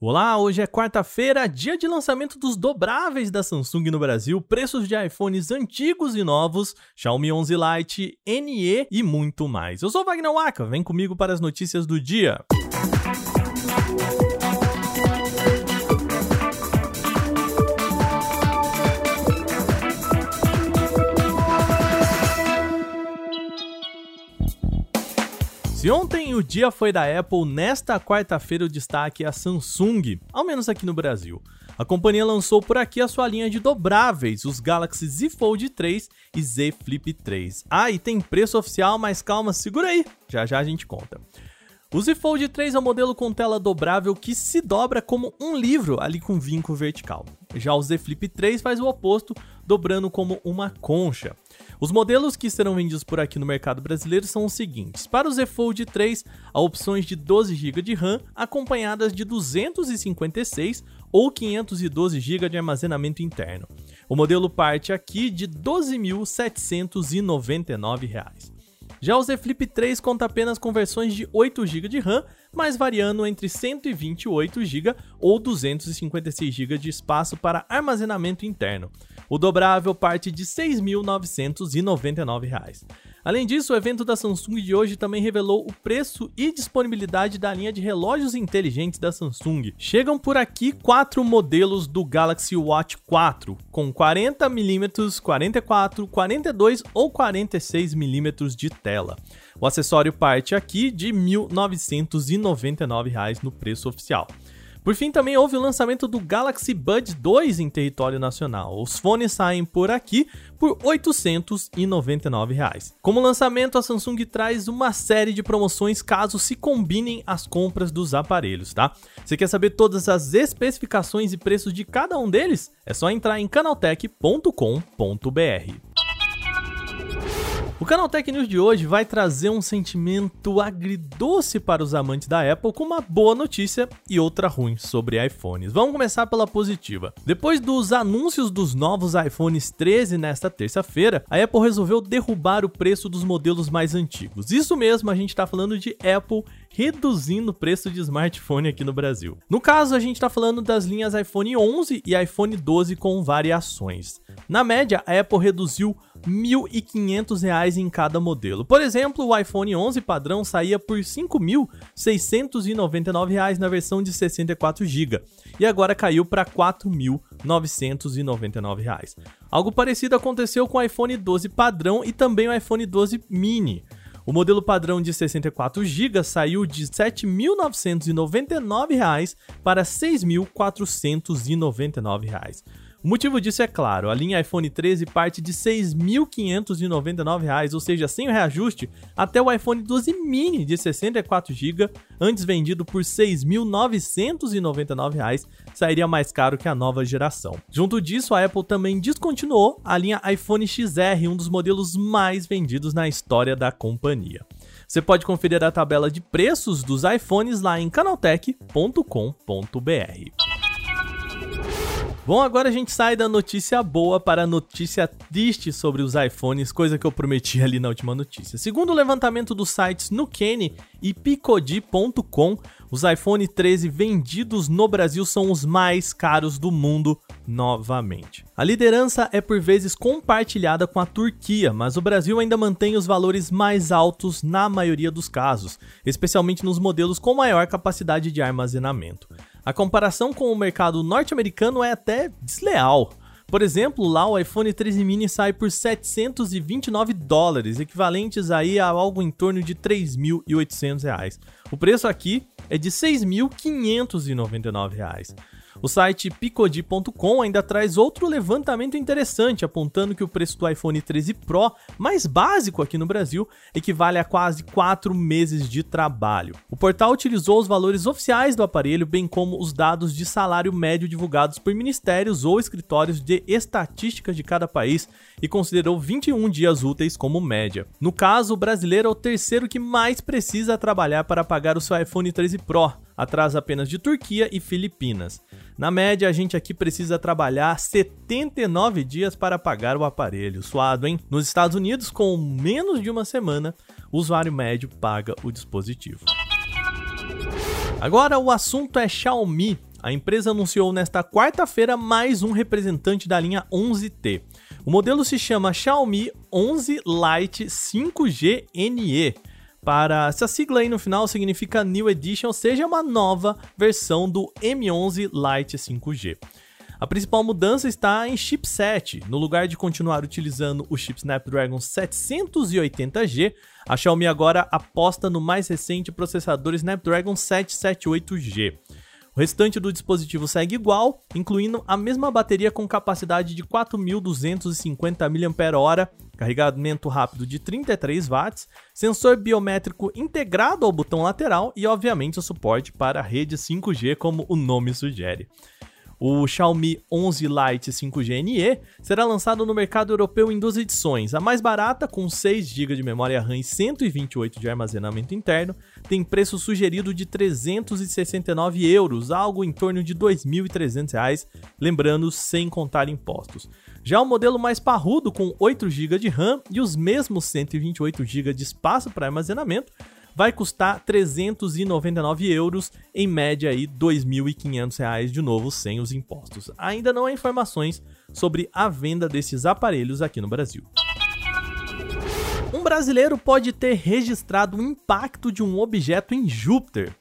Olá, hoje é quarta-feira, dia de lançamento dos dobráveis da Samsung no Brasil, preços de iPhones antigos e novos, Xiaomi 11 Lite, NE e muito mais. Eu sou Wagner Waka, vem comigo para as notícias do dia. Ontem o dia foi da Apple, nesta quarta-feira o destaque é a Samsung, ao menos aqui no Brasil. A companhia lançou por aqui a sua linha de dobráveis, os Galaxy Z Fold 3 e Z Flip 3. Ah, e tem preço oficial, mas calma, segura aí, já já a gente conta. O Z Fold 3 é um modelo com tela dobrável que se dobra como um livro ali com vinco vertical. Já o Z Flip 3 faz o oposto, dobrando como uma concha. Os modelos que serão vendidos por aqui no mercado brasileiro são os seguintes: para o Z Fold 3, há opções de 12 GB de RAM acompanhadas de 256 ou 512 GB de armazenamento interno. O modelo parte aqui de R$ 12.799. Já o Z Flip 3 conta apenas com versões de 8 GB de RAM, mas variando entre 128 GB ou 256 GB de espaço para armazenamento interno. O dobrável parte de R$ 6.999. Além disso, o evento da Samsung de hoje também revelou o preço e disponibilidade da linha de relógios inteligentes da Samsung. Chegam por aqui quatro modelos do Galaxy Watch 4, com 40mm, 44, 42 ou 46mm de tela. O acessório parte aqui de R$ 1.999 no preço oficial. Por fim, também houve o lançamento do Galaxy Buds 2 em território nacional. Os fones saem por aqui por 899 reais. Como lançamento, a Samsung traz uma série de promoções caso se combinem as compras dos aparelhos, tá? Você quer saber todas as especificações e preços de cada um deles? É só entrar em canaltech.com.br. O canal Tech News de hoje vai trazer um sentimento agridoce para os amantes da Apple com uma boa notícia e outra ruim sobre iPhones. Vamos começar pela positiva. Depois dos anúncios dos novos iPhones 13 nesta terça-feira, a Apple resolveu derrubar o preço dos modelos mais antigos. Isso mesmo, a gente está falando de Apple reduzindo o preço de smartphone aqui no Brasil. No caso, a gente está falando das linhas iPhone 11 e iPhone 12 com variações. Na média, a Apple reduziu R$ 1.500 em cada modelo. Por exemplo, o iPhone 11 padrão saía por R$ 5.699 na versão de 64 GB e agora caiu para R$ 4.999. Algo parecido aconteceu com o iPhone 12 padrão e também o iPhone 12 mini. O modelo padrão de 64 GB saiu de R$ 7.999 para R$ 6.499. O motivo disso é claro, a linha iPhone 13 parte de R$ 6.599, ou seja, sem o reajuste, até o iPhone 12 mini de 64GB, antes vendido por R$ 6.999, sairia mais caro que a nova geração. Junto disso, a Apple também descontinuou a linha iPhone XR, um dos modelos mais vendidos na história da companhia. Você pode conferir a tabela de preços dos iPhones lá em canaltech.com.br. Bom, agora a gente sai da notícia boa para a notícia triste sobre os iPhones, coisa que eu prometi ali na última notícia. Segundo o levantamento dos sites Nukenny e Picodi.com, os iPhone 13 vendidos no Brasil são os mais caros do mundo novamente. A liderança é por vezes compartilhada com a Turquia, mas o Brasil ainda mantém os valores mais altos na maioria dos casos, especialmente nos modelos com maior capacidade de armazenamento. A comparação com o mercado norte-americano é até desleal. Por exemplo, lá o iPhone 13 mini sai por 729 dólares, equivalentes aí a algo em torno de 3.800 reais. O preço aqui é de 6.599 reais. O site picodi.com ainda traz outro levantamento interessante, apontando que o preço do iPhone 13 Pro, mais básico aqui no Brasil, equivale a quase 4 meses de trabalho. O portal utilizou os valores oficiais do aparelho, bem como os dados de salário médio divulgados por ministérios ou escritórios de estatísticas de cada país e considerou 21 dias úteis como média. No caso, o brasileiro é o terceiro que mais precisa trabalhar para pagar o seu iPhone 13 Pro atrás apenas de Turquia e Filipinas. Na média, a gente aqui precisa trabalhar 79 dias para pagar o aparelho. Suado, hein? Nos Estados Unidos, com menos de uma semana, o usuário médio paga o dispositivo. Agora o assunto é Xiaomi. a empresa anunciou nesta quarta-feira mais um representante da linha 11T. O modelo se chama Xiaomi 11 Lite 5G NE. Para essa sigla aí no final significa New Edition, ou seja, uma nova versão do M11 Lite 5G. A principal mudança está em chipset. No lugar de continuar utilizando o chip Snapdragon 780G, a Xiaomi agora aposta no mais recente processador Snapdragon 778G. O restante do dispositivo segue igual, incluindo a mesma bateria com capacidade de 4.250 mAh, carregamento rápido de 33 watts, sensor biométrico integrado ao botão lateral e, obviamente, o suporte para a rede 5G, como o nome sugere. O Xiaomi 11 Lite 5G NE será lançado no mercado europeu em duas edições. A mais barata, com 6 GB de memória RAM e 128 de armazenamento interno, tem preço sugerido de 369 euros, algo em torno de 2.300 reais, lembrando sem contar impostos. Já o modelo mais parrudo, com 8 GB de RAM e os mesmos 128 GB de espaço para armazenamento, vai custar 399 euros, em média aí 2.500 reais de novo sem os impostos. Ainda não há informações sobre a venda desses aparelhos aqui no Brasil. Um brasileiro pode ter registrado o impacto de um objeto em Júpiter.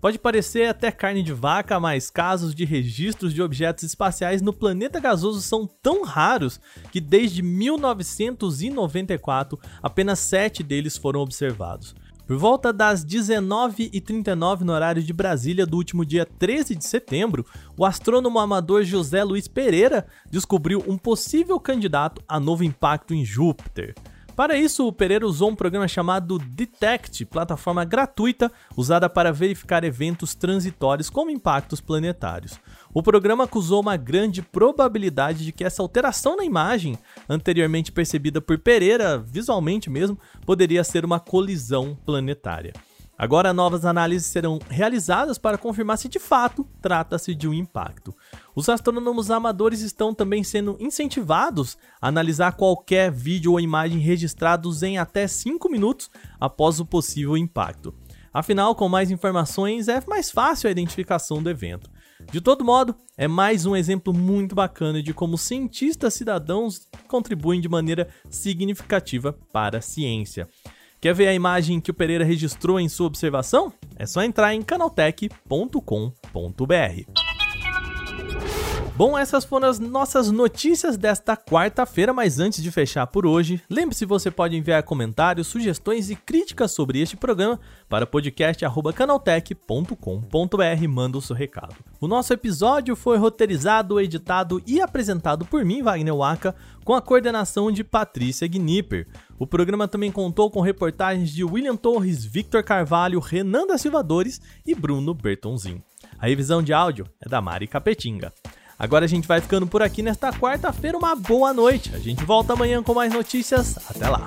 Pode parecer até carne de vaca, mas casos de registros de objetos espaciais no planeta gasoso são tão raros que desde 1994 apenas sete deles foram observados. Por volta das 19h39 no horário de Brasília do último dia 13 de setembro, o astrônomo amador José Luiz Pereira descobriu um possível candidato a novo impacto em Júpiter. Para isso, o Pereira usou um programa chamado Detect, plataforma gratuita usada para verificar eventos transitórios como impactos planetários. O programa acusou uma grande probabilidade de que essa alteração na imagem, anteriormente percebida por Pereira visualmente mesmo, poderia ser uma colisão planetária. Agora, novas análises serão realizadas para confirmar se de fato trata-se de um impacto. Os astrônomos amadores estão também sendo incentivados a analisar qualquer vídeo ou imagem registrados em até 5 minutos após o possível impacto. Afinal, com mais informações é mais fácil a identificação do evento. De todo modo, é mais um exemplo muito bacana de como cientistas cidadãos contribuem de maneira significativa para a ciência. Quer ver a imagem que o Pereira registrou em sua observação? É só entrar em canaltech.com.br. Bom, essas foram as nossas notícias desta quarta-feira, mas antes de fechar por hoje, lembre-se você pode enviar comentários, sugestões e críticas sobre este programa para podcast@canaltech.com.br, manda o seu recado. O nosso episódio foi roteirizado, editado e apresentado por mim, Wagner Waka, com a coordenação de Patrícia Gnipper. O programa também contou com reportagens de William Torres, Victor Carvalho, Renan da Silvadores e Bruno Bertonzin. A revisão de áudio é da Mari Capetinga. Agora a gente vai ficando por aqui nesta quarta-feira. Uma boa noite. A gente volta amanhã com mais notícias. Até lá.